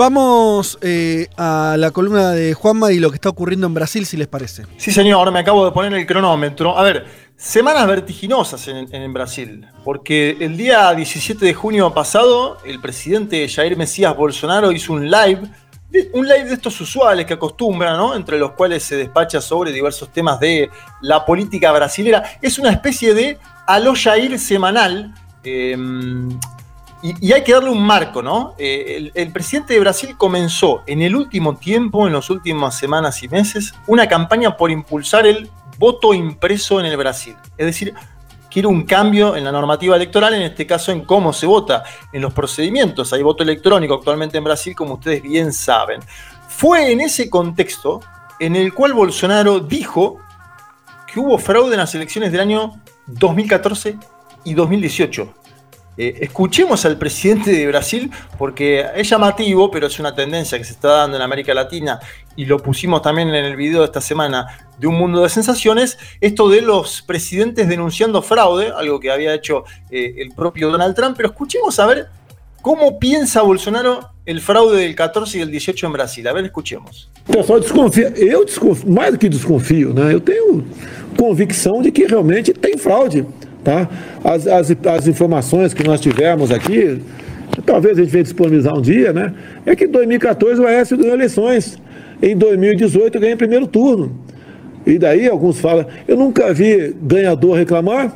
Vamos eh, a la columna de Juanma y lo que está ocurriendo en Brasil, si les parece. Sí, señor, ahora me acabo de poner el cronómetro. A ver, semanas vertiginosas en, Brasil, porque el día 17 de junio pasado, el presidente Jair Mesías Bolsonaro hizo un live, un live de estos usuales que acostumbran, ¿no? Entre los cuales se despacha sobre diversos temas de la política brasilera. Es una especie de Aló Jair semanal. Eh, y, hay que darle un marco, ¿no? Eh, el, presidente de Brasil comenzó en el último tiempo, en las últimas semanas y meses, una campaña por impulsar el voto impreso en el Brasil. Es decir, quiere un cambio en la normativa electoral, en este caso en cómo se vota, en los procedimientos. Hay voto electrónico actualmente en Brasil, como ustedes bien saben. Fue en ese contexto en el cual Bolsonaro dijo que hubo fraude en las elecciones del año 2014 y 2018 eh, escuchemos al presidente de Brasil porque es llamativo, pero es una tendencia que se está dando en América Latina y lo pusimos también en el video de esta semana de Un Mundo de Sensaciones, esto de los presidentes denunciando fraude, algo que había hecho eh, el propio Donald Trump, pero escuchemos a ver cómo piensa Bolsonaro el fraude del 14 y el 18 en Brasil. A ver, escuchemos. Pessoal desconfia, eu que desconfio, né? Eu tenho convicção de que realmente tem fraude. Tá? As, as, as informações que nós tivemos aqui, talvez a gente venha disponibilizar um dia, né? É que em 2014 o Aécio ganhou eleições. Em 2018 ganhou em primeiro turno. E daí alguns falam, eu nunca vi ganhador reclamar.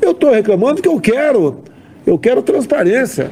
Eu estou reclamando que eu quero. Eu quero transparência.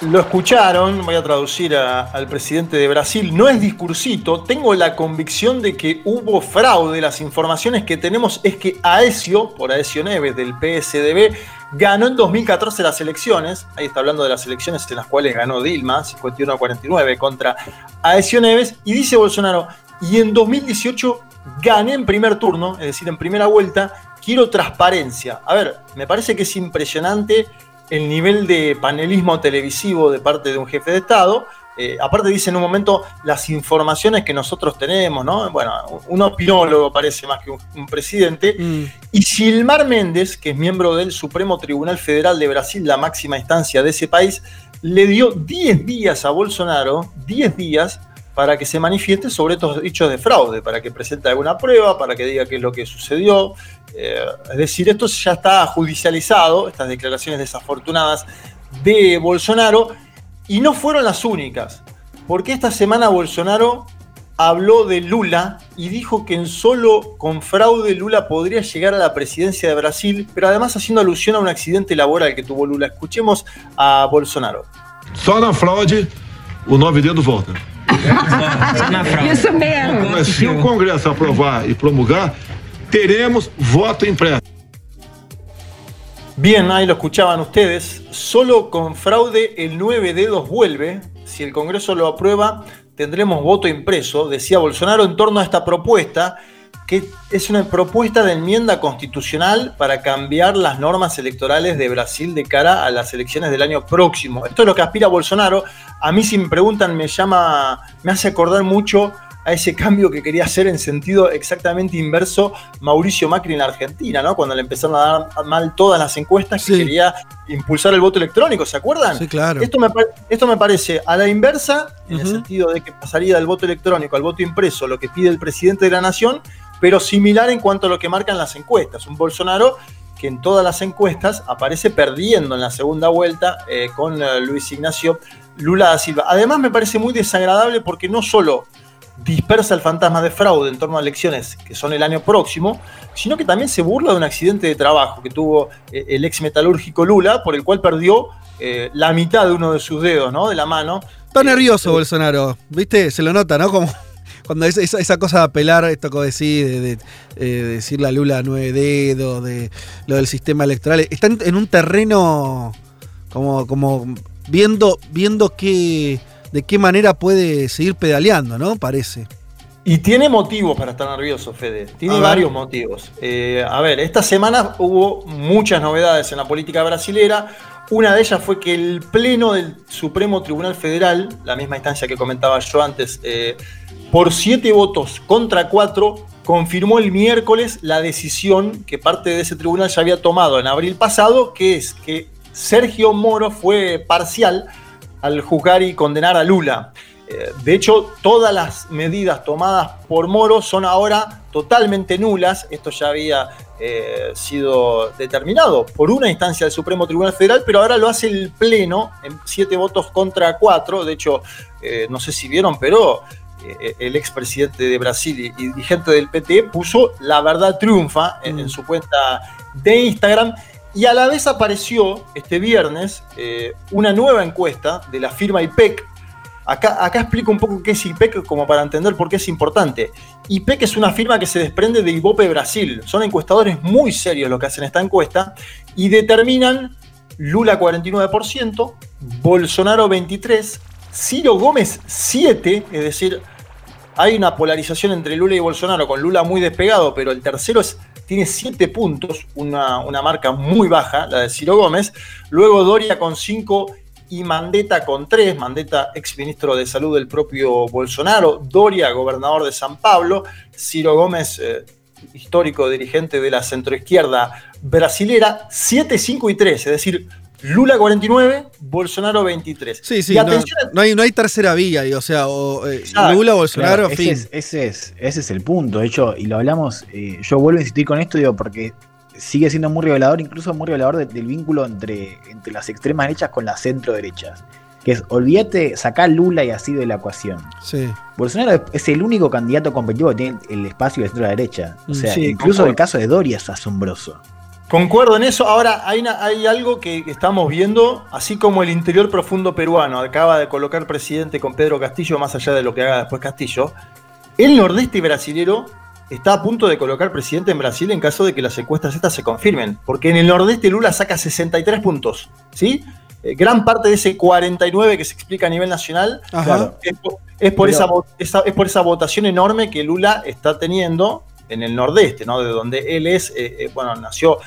Lo escucharon, voy a traducir al presidente de Brasil, no es discursito, tengo la convicción de que hubo fraude, las informaciones que tenemos es que Aesio, por Aesio Neves del PSDB, ganó en 2014 las elecciones, ahí está hablando de las elecciones en las cuales ganó Dilma, 51 a 49 contra Aesio Neves, y dice Bolsonaro, y en 2018 gané en primer turno, es decir, en primera vuelta, quiero transparencia. A ver, me parece que es impresionante el nivel de panelismo televisivo de parte de un jefe de Estado. Eh, aparte dice en un momento las informaciones que nosotros tenemos, ¿no? Bueno, un opinólogo parece más que un, presidente. Mm. Y Silmar Méndez, que es miembro del Supremo Tribunal Federal de Brasil, la máxima instancia de ese país, le dio 10 días a Bolsonaro, 10 días, para que se manifieste sobre estos hechos de fraude, para que presente alguna prueba, para que diga qué es lo que sucedió. Eh, es decir, esto ya está judicializado, estas declaraciones desafortunadas de Bolsonaro, y no fueron las únicas, porque esta semana Bolsonaro habló de Lula y dijo que en solo con fraude Lula podría llegar a la presidencia de Brasil, pero además haciendo alusión a un accidente laboral que tuvo Lula. Escuchemos a Bolsonaro. Solo fraude, o nove dedos volta. Isso mesmo. Mas se o Congresso aprovar e promulgar, teremos voto impreso. Bien, ahí lo escuchaban ustedes. Solo con fraude el 9 dedos vuelve. Si el Congreso lo aprueba, tendremos voto impreso, decía Bolsonaro en torno a esta propuesta que es una propuesta de enmienda constitucional para cambiar las normas electorales de Brasil de cara a las elecciones del año próximo. Esto es lo que aspira Bolsonaro. A mí si me preguntan me llama, me hace acordar mucho a ese cambio que quería hacer en sentido exactamente inverso Mauricio Macri en la Argentina, ¿no? Cuando le empezaron a dar mal todas las encuestas que quería impulsar el voto electrónico, ¿se acuerdan? Sí, claro. Esto me, esto me parece a la inversa, en el sentido de que pasaría del voto electrónico al voto impreso, lo que pide el presidente de la nación, pero similar en cuanto a lo que marcan las encuestas. Un Bolsonaro que en todas las encuestas aparece perdiendo en la segunda vuelta eh, con eh, Luis Ignacio Lula da Silva. Además me parece muy desagradable porque no solo dispersa el fantasma de fraude en torno a elecciones que son el año próximo, sino que también se burla de un accidente de trabajo que tuvo eh, el ex metalúrgico Lula, por el cual perdió la mitad de uno de sus dedos, ¿no? De la mano. Está nervioso Bolsonaro, ¿viste? Se lo nota, ¿no? Como cuando esa, esa, cosa de apelar, esto que decís, de, de, eh, decirle a Lula nueve dedos, de lo del sistema electoral, está en, un terreno como, como viendo, viendo qué, de qué manera puede seguir pedaleando, ¿no? Parece. Y tiene motivos para estar nervioso, Fede. Tiene varios motivos. Eh, a ver, esta semana hubo muchas novedades en la política brasilera. Una de ellas fue que el Pleno del Supremo Tribunal Federal, la misma instancia que comentaba yo antes, eh, por siete votos contra cuatro, confirmó el miércoles la decisión que parte de ese tribunal ya había tomado en abril pasado, que es que Sergio Moro fue parcial al juzgar y condenar a Lula. Eh, de hecho, todas las medidas tomadas por Moro son ahora totalmente nulas. Esto ya había eh, sido determinado por una instancia del Supremo Tribunal Federal, pero ahora lo hace el Pleno en siete votos contra cuatro. De hecho, eh, no sé si vieron, pero el expresidente de Brasil y dirigente del PT puso La verdad triunfa en, en su cuenta de Instagram. Y a la vez apareció este viernes una nueva encuesta de la firma IPEC, Acá, explico un poco qué es IPEC como para entender por qué es importante. IPEC es una firma que se desprende de Ibope Brasil. Son encuestadores muy serios los que hacen esta encuesta y determinan Lula 49%, Bolsonaro 23%, Ciro Gómez 7%, es decir, hay una polarización entre Lula y Bolsonaro, con Lula muy despegado, pero el tercero es, tiene 7 puntos, una, una, marca muy baja, la de Ciro Gómez. Luego Doria con 5 y Mandetta con tres, Mandetta ex ministro de Salud del propio Bolsonaro, Doria, gobernador de San Pablo, Ciro Gómez, eh, histórico dirigente de la centroizquierda brasilera, 7, 5 y 3, es decir, Lula 49, Bolsonaro 23. Sí, sí, no, hay, no, hay, tercera vía, o sea, eh, Lula, Bolsonaro, ese Es, ese, es, ese es el punto, de hecho, y lo hablamos, eh, yo vuelvo a insistir con esto, digo, porque sigue siendo muy revelador, incluso muy revelador del vínculo entre, entre las extremas derechas con las centro derechas. Que es, olvídate, sacar Lula y así de la ecuación. Sí. Bolsonaro es el único candidato competitivo que tiene el espacio de centro derecha. O sea, incluso el caso de Doria es asombroso. Concuerdo en eso. Ahora, hay, hay algo que estamos viendo, así como el interior profundo peruano acaba de colocar presidente con Pedro Castillo, más allá de lo que haga después Castillo, el nordeste brasilero está a punto de colocar presidente en Brasil en caso de que las encuestas estas se confirmen. Porque en el nordeste Lula saca 63 puntos, ¿sí? Eh, gran parte de ese 49 que se explica a nivel nacional es, por, esa, es por esa votación enorme que Lula está teniendo en el nordeste, ¿no? De donde él es, eh, eh, bueno, nació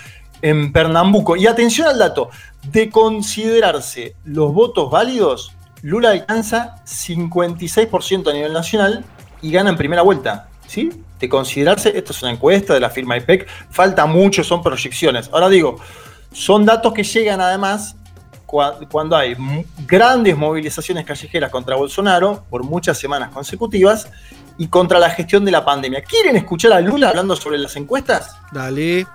en Pernambuco. Y atención al dato, de considerarse los votos válidos, Lula alcanza 56% a nivel nacional y gana en primera vuelta, ¿sí? de considerarse, esto es una encuesta de la firma IPEC, falta mucho, son proyecciones. Ahora digo, son datos que llegan además cuando hay grandes movilizaciones callejeras contra Bolsonaro por muchas semanas consecutivas y contra la gestión de la pandemia. ¿Quieren escuchar a Lula hablando sobre las encuestas? Dale.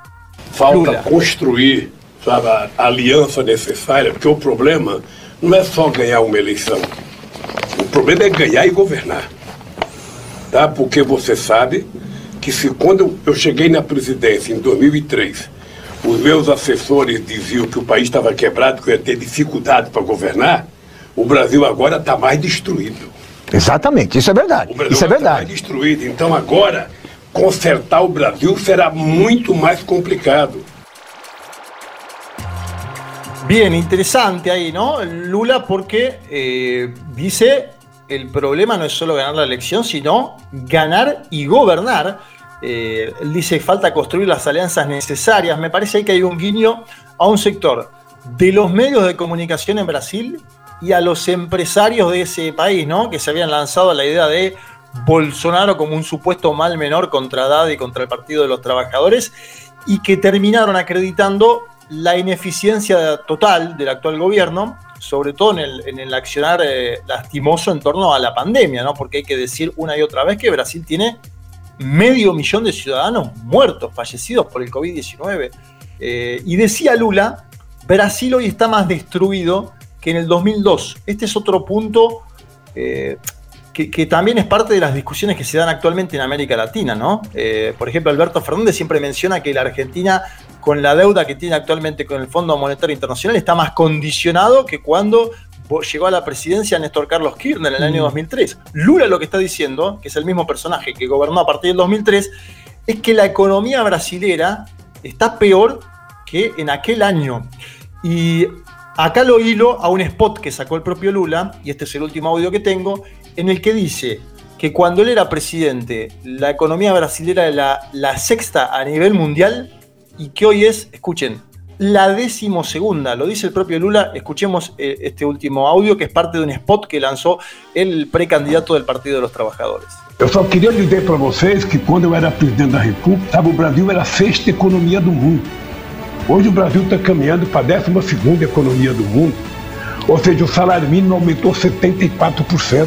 Falta construir la alianza necesaria, porque el problema no es solo ganar una elección. El problema es ganar y gobernar. tá? porque você sabe que se quando eu cheguei na presidência em 2003, os meus assessores diziam que o país estava quebrado, que eu ia ter dificuldade para governar, o Brasil agora está mais destruído. Exatamente, isso é verdade. isso é verdade. Destruído. Então agora consertar o Brasil será muito mais complicado. Bien, interessante aí, não? Lula porque eh, dice el problema no es solo ganar la elección, sino ganar y gobernar. Eh, él dice que falta construir las alianzas necesarias. Me parece que hay un guiño a un sector de los medios de comunicación en Brasil y a los empresarios de ese país, ¿no? Que se habían lanzado a la idea de Bolsonaro como un supuesto mal menor contra Haddad y contra el Partido de los Trabajadores y que terminaron acreditando la ineficiencia total del actual gobierno sobre todo en el, accionar eh, lastimoso en torno a la pandemia, ¿no? Porque hay que decir una y otra vez que Brasil tiene medio millón de ciudadanos muertos, fallecidos por el COVID-19. Eh, y decía Lula, Brasil hoy está más destruido que en el 2002. Este es otro punto eh, que, también es parte de las discusiones que se dan actualmente en América Latina, ¿no? por ejemplo, Alberto Fernández siempre menciona que la Argentina con la deuda que tiene actualmente con el Fondo Monetario Internacional está más condicionado que cuando llegó a la presidencia Néstor Carlos Kirchner en el año 2003. Mm. Lula lo que está diciendo, que es el mismo personaje que gobernó a partir del 2003, es que la economía brasilera está peor que en aquel año. Y Acá lo hilo a un spot que sacó el propio Lula, y este es el último audio que tengo, en el que dice que cuando él era presidente, la economía brasileña era la, sexta a nivel mundial y que hoy es, escuchen, la decimosegunda, lo dice el propio Lula. Escuchemos eh, este último audio que es parte de un spot que lanzó el precandidato del Partido de los Trabajadores. Eu só queria dizer para vocês que quando eu era presidente da República, sabe, o Brasil era a sexta economia do mundo. Hoje o Brasil está caminhando para a décima segunda economia do mundo. Ou seja, o salário mínimo aumentou 74%.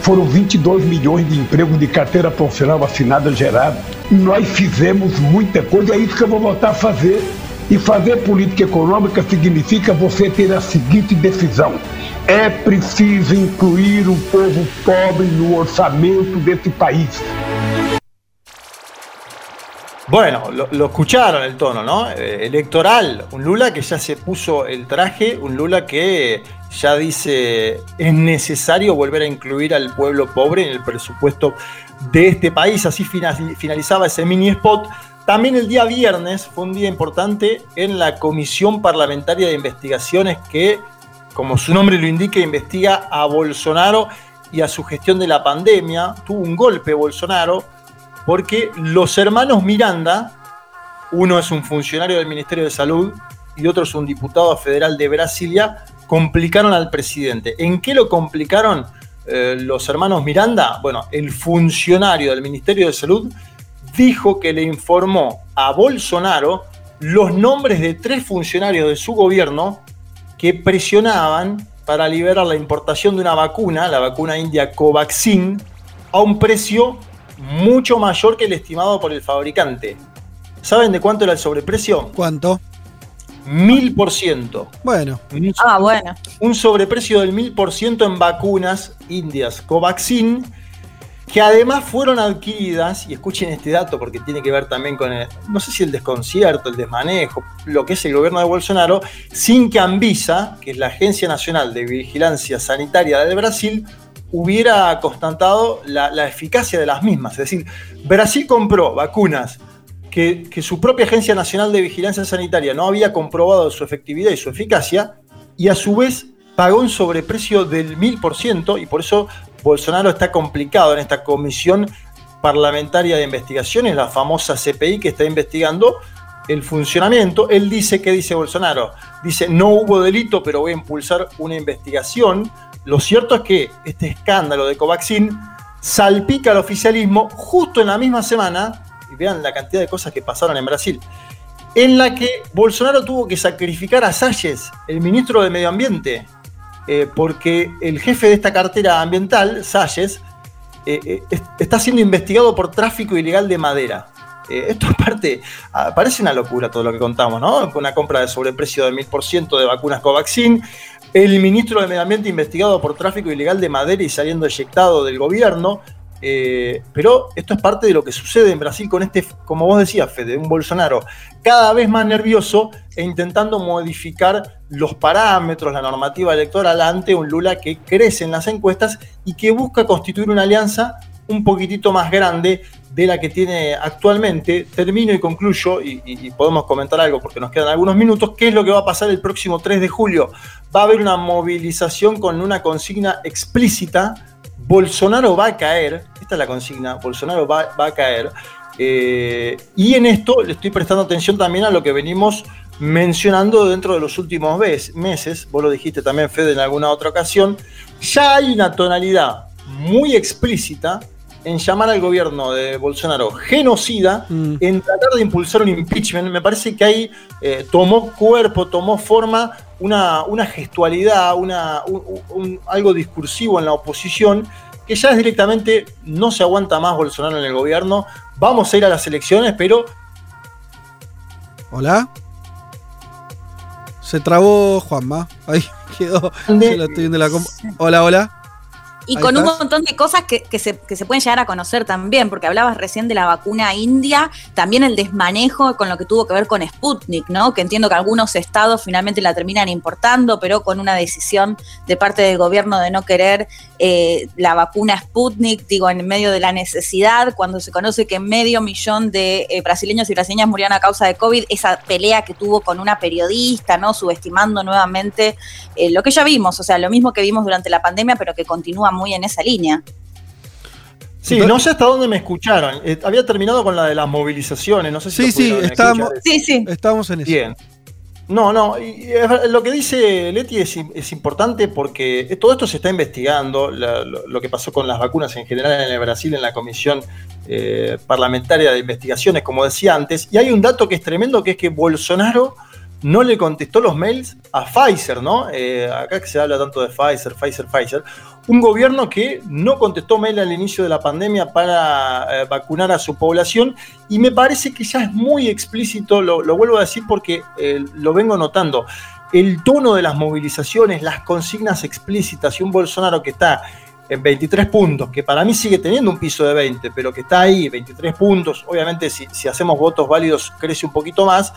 Foram 22 milhões de empregos de carteira profissional assinada gerada. Nós fizemos muita coisa, é isso que eu vou voltar a fazer. E fazer política econômica significa você ter a seguinte decisão: é preciso incluir o povo pobre no orçamento desse país. Bueno, lo, escucharon el tono, ¿no? Eh, electoral, un Lula que ya se puso el traje, un Lula que ya dice es necesario volver a incluir al pueblo pobre en el presupuesto de este país. Así finalizaba ese mini spot. También el día viernes fue un día importante en la Comisión Parlamentaria de Investigaciones que, como su nombre lo indica, investiga a Bolsonaro y a su gestión de la pandemia. Tuvo un golpe Bolsonaro porque los hermanos Miranda, uno es un funcionario del Ministerio de Salud y otro es un diputado federal de Brasilia, complicaron al presidente. ¿En qué lo complicaron eh, los hermanos Miranda? Bueno, el funcionario del Ministerio de Salud dijo que le informó a Bolsonaro los nombres de tres funcionarios de su gobierno que presionaban para liberar la importación de una vacuna, la vacuna india Covaxin, a un precio mucho mayor que el estimado por el fabricante. ¿Saben de cuánto era el sobreprecio? ¿Cuánto? Mil por ciento. Bueno. Ah, bueno. Un sobreprecio del mil por ciento en vacunas indias Covaxin, que además fueron adquiridas, y escuchen este dato porque tiene que ver también con, el, no sé si el desconcierto, el desmanejo, lo que es el gobierno de Bolsonaro, sin que Anvisa, que es la Agencia Nacional de Vigilancia Sanitaria del Brasil, hubiera constatado la, eficacia de las mismas. Es decir, Brasil compró vacunas que, su propia Agencia Nacional de Vigilancia Sanitaria no había comprobado su efectividad y su eficacia, y a su vez pagó un sobreprecio del 1000%, y por eso Bolsonaro está complicado en esta comisión parlamentaria de investigaciones, la famosa CPI que está investigando el funcionamiento. Él dice, ¿qué dice Bolsonaro? Dice, no hubo delito, pero voy a impulsar una investigación lo cierto es que este escándalo de Covaxin salpica al oficialismo justo en la misma semana, y vean la cantidad de cosas que pasaron en Brasil, en la que Bolsonaro tuvo que sacrificar a Salles, el ministro de Medio Ambiente, eh, porque el jefe de esta cartera ambiental, Salles, eh, eh, está siendo investigado por tráfico ilegal de madera. Esto aparte, ah, parece una locura todo lo que contamos, ¿no? Una compra de sobreprecio del 1000% de vacunas Covaxin, el ministro de Medio Ambiente investigado por tráfico ilegal de madera y saliendo eyectado del gobierno. Eh, pero esto es parte de lo que sucede en Brasil con este, como vos decías, Fede, un Bolsonaro cada vez más nervioso e intentando modificar los parámetros, la normativa electoral ante un Lula que crece en las encuestas y que busca constituir una alianza un poquitito más grande de la que tiene actualmente. Termino y concluyo, y, podemos comentar algo porque nos quedan algunos minutos, qué es lo que va a pasar el próximo 3 de julio. Va a haber una movilización con una consigna explícita. Bolsonaro va a caer, esta es la consigna, Bolsonaro va, a caer. Eh, y en esto le estoy prestando atención también a lo que venimos mencionando dentro de los últimos meses, vos lo dijiste también, Fede, en alguna otra ocasión, ya hay una tonalidad muy explícita en llamar al gobierno de Bolsonaro genocida, mm. en tratar de impulsar un impeachment. Me parece que ahí eh, tomó cuerpo, tomó forma una, una gestualidad, una, algo discursivo en la oposición, que ya es directamente no se aguanta más Bolsonaro en el gobierno. Vamos a ir a las elecciones, pero. Hola. Se trabó Juanma. Ahí quedó. Se lo estoy viendo la Hola, hola. Y con un montón de cosas que, se, pueden llegar a conocer también, porque hablabas recién de la vacuna india, también el desmanejo con lo que tuvo que ver con Sputnik, ¿no? Que entiendo que algunos estados finalmente la terminan importando, pero con una decisión de parte del gobierno de no querer eh, la vacuna Sputnik, digo, en medio de la necesidad, cuando se conoce que medio millón de eh, brasileños y brasileñas murieron a causa de COVID, esa pelea que tuvo con una periodista, ¿no? Subestimando nuevamente eh, lo que ya vimos, o sea, lo mismo que vimos durante la pandemia, pero que continúa muy en esa línea. Sí, no sé hasta dónde me escucharon. Eh, había terminado con la de las movilizaciones, no sé si Sí, sí, estábamos, sí, sí. estábamos en eso. Bien. No, no, y lo que dice Leti es, importante porque todo esto se está investigando, lo, que pasó con las vacunas en general en el Brasil en la Comisión eh, Parlamentaria de Investigaciones, como decía antes, y hay un dato que es tremendo, que es que Bolsonaro no le contestó los mails a Pfizer, ¿no? Eh, acá que se habla tanto de Pfizer, Pfizer, Pfizer. Un gobierno que no contestó mail al inicio de la pandemia para eh, vacunar a su población y me parece que ya es muy explícito, lo, vuelvo a decir porque eh, lo vengo notando, el tono de las movilizaciones, las consignas explícitas y un Bolsonaro que está en 23 puntos, que para mí sigue teniendo un piso de 20, pero que está ahí, 23 puntos, obviamente si, si hacemos votos válidos crece un poquito más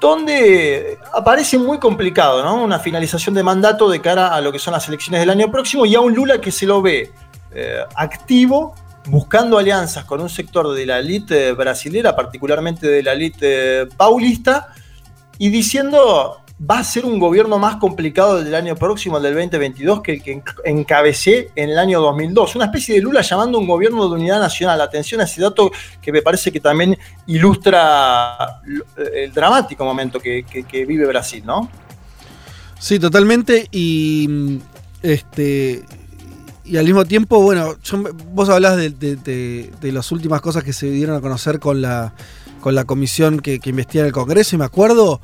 donde aparece muy complicado, ¿no? Una finalización de mandato de cara a lo que son las elecciones del año próximo y a un Lula que se lo ve eh, activo, buscando alianzas con un sector de la élite brasilera, particularmente de la élite paulista, y diciendo, va a ser un gobierno más complicado del año próximo, el del 2022, que el que encabecé en el año 2002. Una especie de Lula llamando un gobierno de unidad nacional. Atención a ese dato que me parece que también ilustra el dramático momento que, vive Brasil, ¿no? Sí, totalmente. Y este. Y al mismo tiempo, bueno, vos hablás de, las últimas cosas que se dieron a conocer con la, con la comisión que, que investiga en el Congreso, y me acuerdo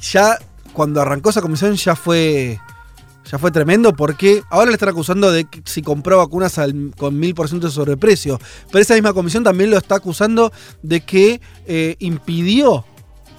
ya cuando arrancó esa comisión ya fue ya fue tremendo porque ahora le están acusando de que si compró vacunas con mil por ciento de sobreprecio. Pero esa misma comisión también lo está acusando de que eh, impidió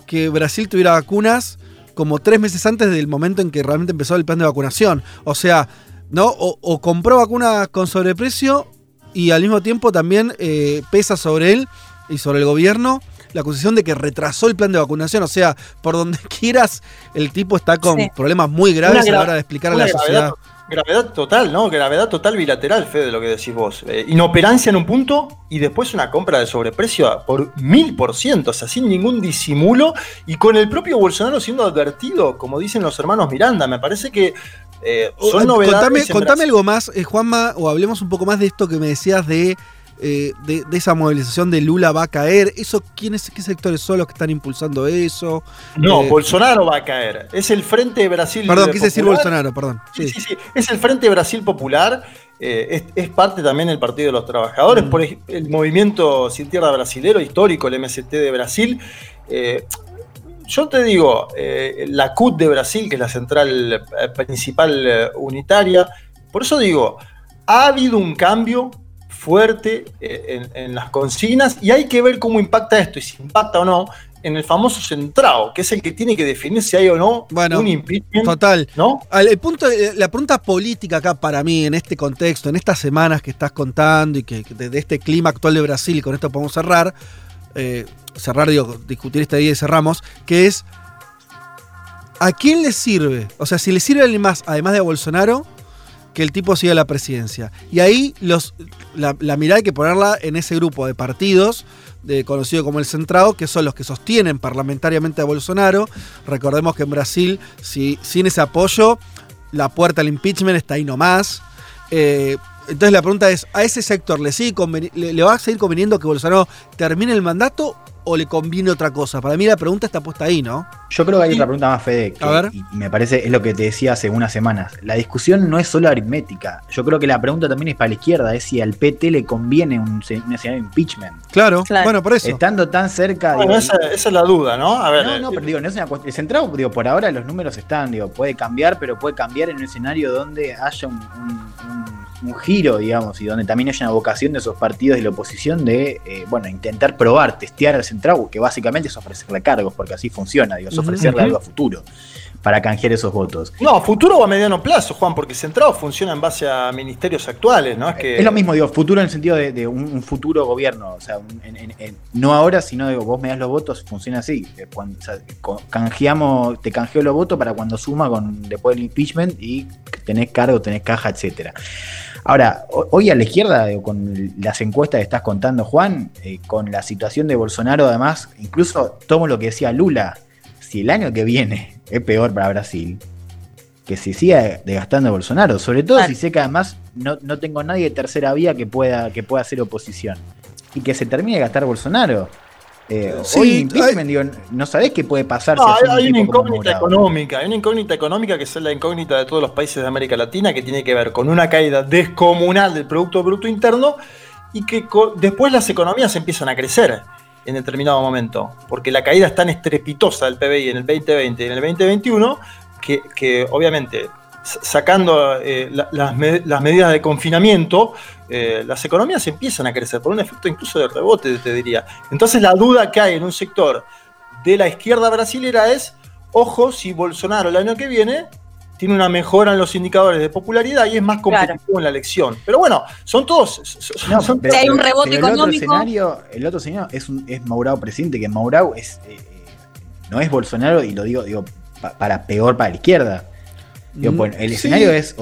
que Brasil tuviera vacunas como tres meses antes del momento en que realmente empezó el plan de vacunación. O sea, ¿no? O, compró vacunas con sobreprecio y al mismo tiempo también eh, pesa sobre él y sobre el gobierno la acusación de que retrasó el plan de vacunación. O sea, por donde quieras, el tipo está con problemas muy graves a la hora de explicar a la sociedad. Gravedad total, ¿no? Gravedad total bilateral, Fede, lo que decís vos. Eh, inoperancia en un punto y después una compra de sobreprecio por mil por ciento, o sea, sin ningún disimulo y con el propio Bolsonaro siendo advertido, como dicen los hermanos Miranda. Me parece que eh, son novedades. Contame, algo más, eh, Juanma, o hablemos un poco más de esto que me decías de eh, de, de, esa movilización de Lula va a caer. Eso, ¿quiénes, ¿Qué sectores son los que están impulsando eso? No, eh, Bolsonaro va a caer. Es el Frente Brasil Perdón, quise decir Bolsonaro, perdón. Sí, sí, sí. Es el Frente Brasil Popular. Eh, es, parte también del Partido de los Trabajadores, mm. por el movimiento Sin Tierra Brasilero histórico, el MST de Brasil. yo te digo, la CUT de Brasil, que es la central principal unitaria, por eso digo, ha habido un cambio fuerte eh, en, las consignas y hay que ver cómo impacta esto y si impacta o no en el famoso centrado, que es el que tiene que definir si hay o no un impeachment. Total. ¿no? El punto, eh, la pregunta política acá para mí, en este contexto, en estas semanas que estás contando y que de, este clima actual de Brasil, y con esto podemos cerrar, eh, cerrar, digo, discutir este día y cerramos, que es, ¿a quién le sirve? O sea, si le sirve a alguien más, además de a Bolsonaro, que el tipo siga la presidencia. Y ahí los, la, mirada hay que ponerla en ese grupo de partidos, de, conocido como el Centrado, que son los que sostienen parlamentariamente a Bolsonaro. Recordemos que en Brasil, si, sin ese apoyo, la puerta al impeachment está ahí nomás. Eh, entonces la pregunta es, ¿a ese sector le, sigue le, va a seguir conveniendo que Bolsonaro termine el mandato o le conviene otra cosa? Para mí la pregunta está puesta ahí, ¿no? Yo creo que hay otra pregunta más, Fede, que, Y, me parece es lo que te decía hace unas semanas. La discusión no es solo aritmética. Yo creo que la pregunta también es para la izquierda, es si al PT le conviene un, escenario de impeachment. Claro, bueno, por eso. Estando tan cerca... Bueno, esa, es la duda, ¿no? A ver, no, no, eh, pero digo, no es una cuestión... Centrado, digo, por ahora los números están, digo, puede cambiar, pero puede cambiar en un escenario donde haya un un giro, digamos, y donde también haya una vocación de esos partidos de la oposición de, eh, bueno, intentar probar, testear al central, que básicamente es ofrecerle cargos, porque así funciona, digo, es ofrecerle algo a futuro. para canjear esos votos. No, a futuro o a mediano plazo, Juan, porque Centrado funciona en base a ministerios actuales, ¿no? Es, que... es lo mismo, digo, futuro en el sentido de, un, futuro gobierno. O sea, no ahora, sino digo, vos me das los votos, funciona así. Cuando, canjeamos, te canjeo los votos para cuando suma con después del impeachment y tenés cargo, tenés caja, etcétera. Ahora, hoy a la izquierda, con las encuestas que estás contando, Juan, eh, con la situación de Bolsonaro, además, incluso tomo lo que decía Lula, si el año que viene es peor para Brasil, que se siga desgastando Bolsonaro, sobre todo si sé que además no, tengo nadie de tercera vía que pueda, que pueda hacer oposición, y que se termine de gastar Bolsonaro. Eh, hoy no sabés qué puede pasar. hay, una incógnita económica, hay una incógnita económica que es la incógnita de todos los países de América Latina que tiene que ver con una caída descomunal del Producto Bruto Interno y que después las economías empiezan a crecer en determinado momento, porque la caída es tan estrepitosa del PBI en el 2020 y en el 2021 que, que obviamente sacando eh, las, medidas de confinamiento, eh, las economías empiezan a crecer por un efecto incluso de rebote, te diría. Entonces la duda que hay en un sector de la izquierda brasilera es, ojo, si Bolsonaro el año que viene tiene una mejora en los indicadores de popularidad y es más competitivo en la elección. Pero bueno, son todos. hay un rebote económico. El otro escenario, el otro escenario es, un, es Maurao presidente, que Maurao es, eh, no es Bolsonaro, y lo digo, digo para peor para la izquierda. Mm, el escenario es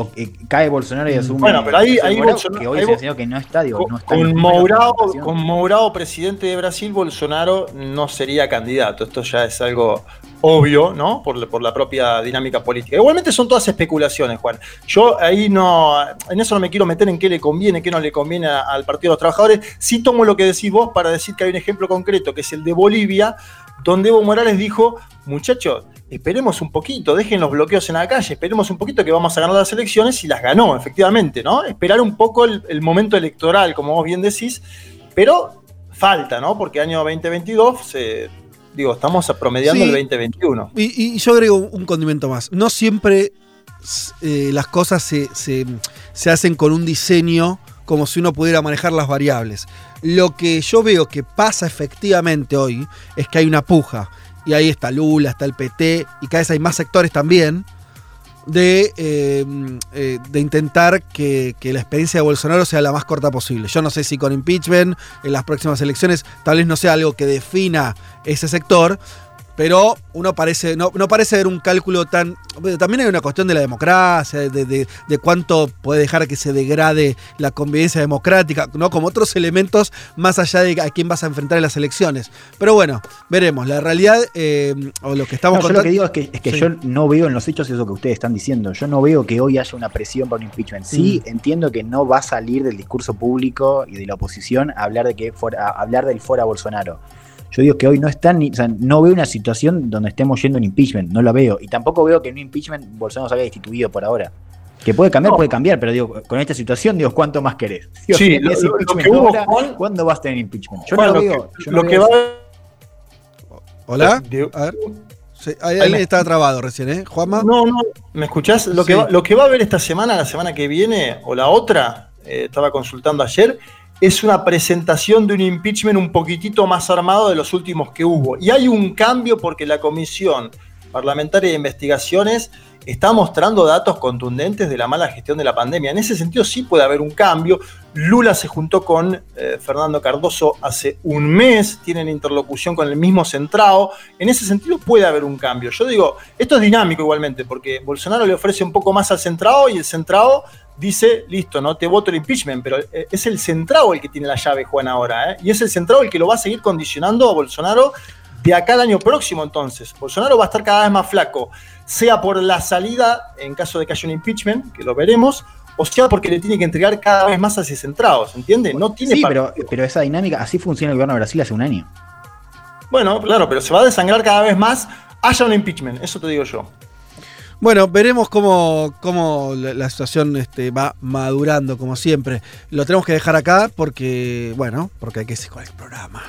cae Bolsonaro y asume. Bueno, pero ahí, ahí Bolsonaro, que hoy se que no está, digo, no está con, Mourao, con Mourao, presidente de Brasil, Bolsonaro no sería candidato. Esto ya es algo obvio, ¿no? Por, por, la propia dinámica política. Igualmente son todas especulaciones, Juan. Yo ahí no, en eso no me quiero meter en qué le conviene, qué no le conviene al Partido de los Trabajadores. Sí tomo lo que decís vos para decir que hay un ejemplo concreto, que es el de Bolivia, donde Evo Morales dijo, muchachos, esperemos un poquito, dejen los bloqueos en la calle, esperemos un poquito que vamos a ganar las elecciones y las ganó, efectivamente, ¿no? Esperar un poco el, momento electoral, como vos bien decís, pero falta, ¿no? Porque año 2022 se, digo, estamos promediando el 2021. Y, yo agrego un condimento más. No siempre eh, las cosas se, se, hacen con un diseño como si uno pudiera manejar las variables. Lo que yo veo que pasa efectivamente hoy es que hay una puja y ahí está Lula, está el PT, y cada vez hay más sectores también, de, em, eh, de intentar que, que, la experiencia de Bolsonaro sea la más corta posible. Yo no sé si con impeachment en las próximas elecciones tal vez no sea algo que defina ese sector, pero uno parece, no, no, parece ver un cálculo tan. También hay una cuestión de la democracia, de, cuánto puede dejar que se degrade la convivencia democrática, ¿no? Como otros elementos más allá de a quién vas a enfrentar en las elecciones. Pero bueno, veremos. La realidad, eh, o lo que estamos no, Yo lo que digo es que, es que yo no veo en los hechos eso que ustedes están diciendo. Yo no veo que hoy haya una presión por un impeachment. Sí, mm. entiendo que no va a salir del discurso público y de la oposición a hablar de que fuera, a hablar del fuera Bolsonaro. Yo digo que hoy no están, o sea, no veo una situación donde estemos yendo en impeachment, no la veo. Y tampoco veo que en un impeachment Bolsonaro se haya destituido por ahora. Que puede cambiar, puede cambiar, pero digo, con esta situación, digo, ¿cuánto más querés? sí, ¿cuándo vas a tener impeachment? Yo no lo veo. lo que va Hola, a ver. alguien estaba trabado recién, ¿eh? Juanma. No, no, ¿me escuchás? Lo, que va, lo que va a haber esta semana, la semana que viene, o la otra, eh, estaba consultando ayer, es una presentación de un impeachment un poquitito más armado de los últimos que hubo. Y hay un cambio porque la Comisión Parlamentaria de Investigaciones está mostrando datos contundentes de la mala gestión de la pandemia. En ese sentido sí puede haber un cambio. Lula se juntó con eh, Fernando Cardoso hace un mes, tienen interlocución con el mismo centrado. En ese sentido puede haber un cambio. Yo digo, esto es dinámico igualmente, porque Bolsonaro le ofrece un poco más al centrado y el centrado dice, listo, no te voto el impeachment, pero eh, es el centrado el que tiene la llave, Juan, ahora, ¿eh? y es el centrado el que lo va a seguir condicionando a Bolsonaro de acá al año próximo, entonces. Bolsonaro va a estar cada vez más flaco, sea por la salida, en caso de que haya un impeachment, que lo veremos, o sea porque le tiene que entregar cada vez más a ese centrado, ¿se entiende? No tiene sí, pero, pero esa dinámica, así funciona el gobierno de Brasil hace un año. Bueno, claro, pero se va a desangrar cada vez más, haya un impeachment, eso te digo yo. Bueno, veremos cómo, cómo la, situación este, va madurando, como siempre. Lo tenemos que dejar acá porque, bueno, porque hay que seguir con el programa.